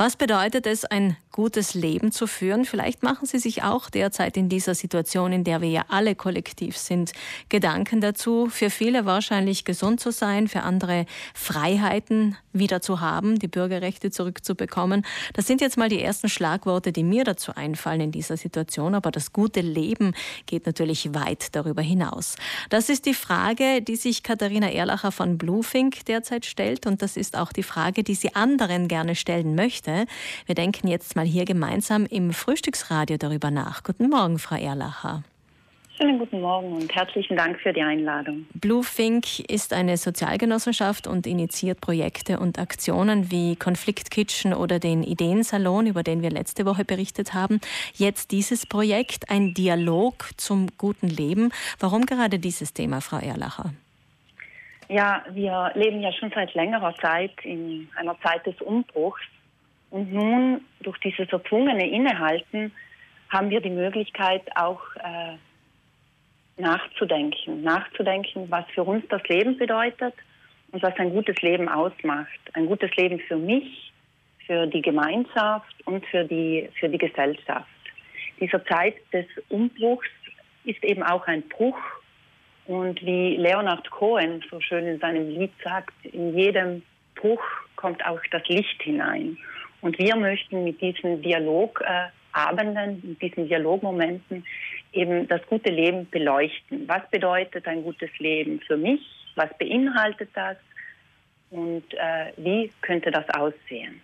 Was bedeutet es, ein gutes Leben zu führen? Vielleicht machen Sie sich auch derzeit in dieser Situation, in der wir ja alle kollektiv sind, Gedanken dazu. Für viele wahrscheinlich gesund zu sein, für andere Freiheiten wieder zu haben, die Bürgerrechte zurückzubekommen. Das sind jetzt mal die ersten Schlagworte, die mir dazu einfallen in dieser Situation. Aber das gute Leben geht natürlich weit darüber hinaus. Das ist die Frage, die sich Katharina Erlacher von Bluefink derzeit stellt. Und das ist auch die Frage, die sie anderen gerne stellen möchte. Wir denken jetzt mal hier gemeinsam im Frühstücksradio darüber nach. Guten Morgen, Frau Erlacher. Schönen guten Morgen und herzlichen Dank für die Einladung. Bluefink ist eine Sozialgenossenschaft und initiiert Projekte und Aktionen wie Konfliktkitchen oder den Ideensalon, über den wir letzte Woche berichtet haben. Jetzt dieses Projekt, ein Dialog zum guten Leben. Warum gerade dieses Thema, Frau Erlacher? Ja, wir leben ja schon seit längerer Zeit in einer Zeit des Umbruchs und nun, durch dieses erzwungene Innehalten, haben wir die Möglichkeit auch äh, nachzudenken. Nachzudenken, was für uns das Leben bedeutet und was ein gutes Leben ausmacht. Ein gutes Leben für mich, für die Gemeinschaft und für die, für die Gesellschaft. Dieser Zeit des Umbruchs ist eben auch ein Bruch. Und wie Leonard Cohen so schön in seinem Lied sagt, in jedem Bruch kommt auch das Licht hinein. Und wir möchten mit diesen Dialogabenden, mit diesen Dialogmomenten eben das gute Leben beleuchten. Was bedeutet ein gutes Leben für mich? Was beinhaltet das? Und äh, wie könnte das aussehen?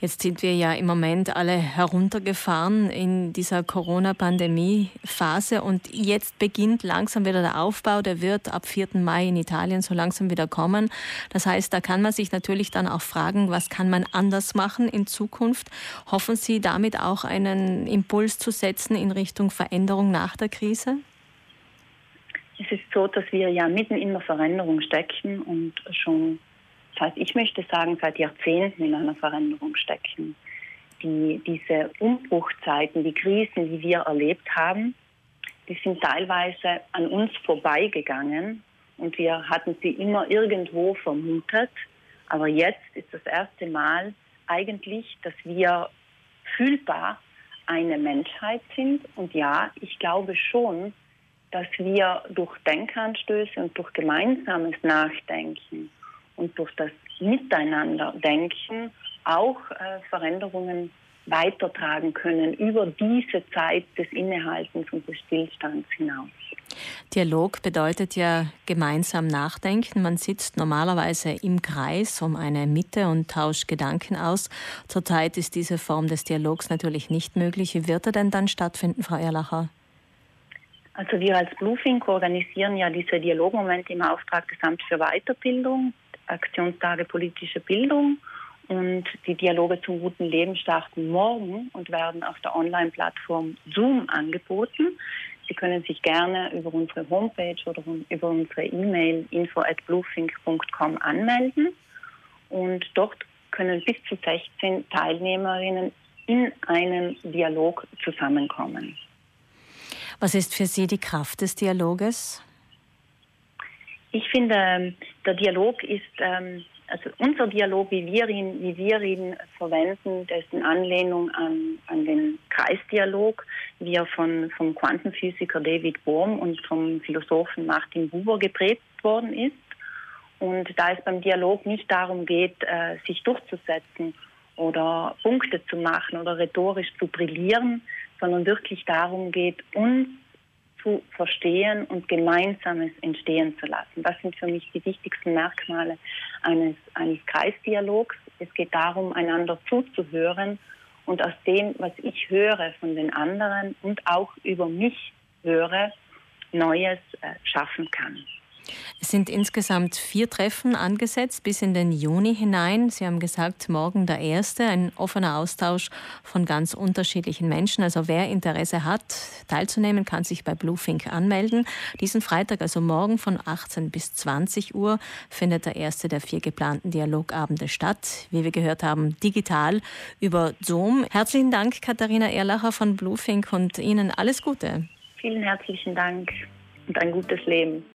Jetzt sind wir ja im Moment alle heruntergefahren in dieser Corona-Pandemie-Phase und jetzt beginnt langsam wieder der Aufbau. Der wird ab 4. Mai in Italien so langsam wieder kommen. Das heißt, da kann man sich natürlich dann auch fragen, was kann man anders machen in Zukunft? Hoffen Sie damit auch einen Impuls zu setzen in Richtung Veränderung nach der Krise? Es ist so, dass wir ja mitten in der Veränderung stecken und schon das heißt, ich möchte sagen, seit Jahrzehnten in einer Veränderung stecken. Die, diese Umbruchzeiten, die Krisen, die wir erlebt haben, die sind teilweise an uns vorbeigegangen und wir hatten sie immer irgendwo vermutet. Aber jetzt ist das erste Mal eigentlich, dass wir fühlbar eine Menschheit sind. Und ja, ich glaube schon, dass wir durch Denkanstöße und durch gemeinsames Nachdenken und durch das Miteinander-Denken auch äh, Veränderungen weitertragen können über diese Zeit des Innehaltens und des Stillstands hinaus. Dialog bedeutet ja gemeinsam nachdenken. Man sitzt normalerweise im Kreis um eine Mitte und tauscht Gedanken aus. Zurzeit ist diese Form des Dialogs natürlich nicht möglich. Wie wird er denn dann stattfinden, Frau Erlacher? Also wir als Bluefink organisieren ja diese Dialogmomente im Auftrag des Amts für Weiterbildung Aktionstage politische Bildung und die Dialoge zum guten Leben starten morgen und werden auf der Online-Plattform Zoom angeboten. Sie können sich gerne über unsere Homepage oder über unsere E-Mail info at bluefink.com anmelden und dort können bis zu 16 Teilnehmerinnen in einem Dialog zusammenkommen. Was ist für Sie die Kraft des Dialoges? Ich finde, der Dialog ist, ähm, also unser Dialog, wie wir ihn, wie wir ihn verwenden, das ist in Anlehnung an, an den Kreisdialog, wie er von, vom Quantenphysiker David Bohm und vom Philosophen Martin Buber geprägt worden ist. Und da es beim Dialog nicht darum geht, äh, sich durchzusetzen oder Punkte zu machen oder rhetorisch zu brillieren, sondern wirklich darum geht, uns zu verstehen und Gemeinsames entstehen zu lassen. Das sind für mich die wichtigsten Merkmale eines, eines Kreisdialogs. Es geht darum, einander zuzuhören und aus dem, was ich höre von den anderen und auch über mich höre, Neues äh, schaffen kann. Es sind insgesamt vier Treffen angesetzt bis in den Juni hinein. Sie haben gesagt, morgen der erste, ein offener Austausch von ganz unterschiedlichen Menschen. Also wer Interesse hat, teilzunehmen, kann sich bei Bluefink anmelden. Diesen Freitag, also morgen von 18 bis 20 Uhr, findet der erste der vier geplanten Dialogabende statt. Wie wir gehört haben, digital über Zoom. Herzlichen Dank, Katharina Erlacher von Bluefink und Ihnen alles Gute. Vielen herzlichen Dank und ein gutes Leben.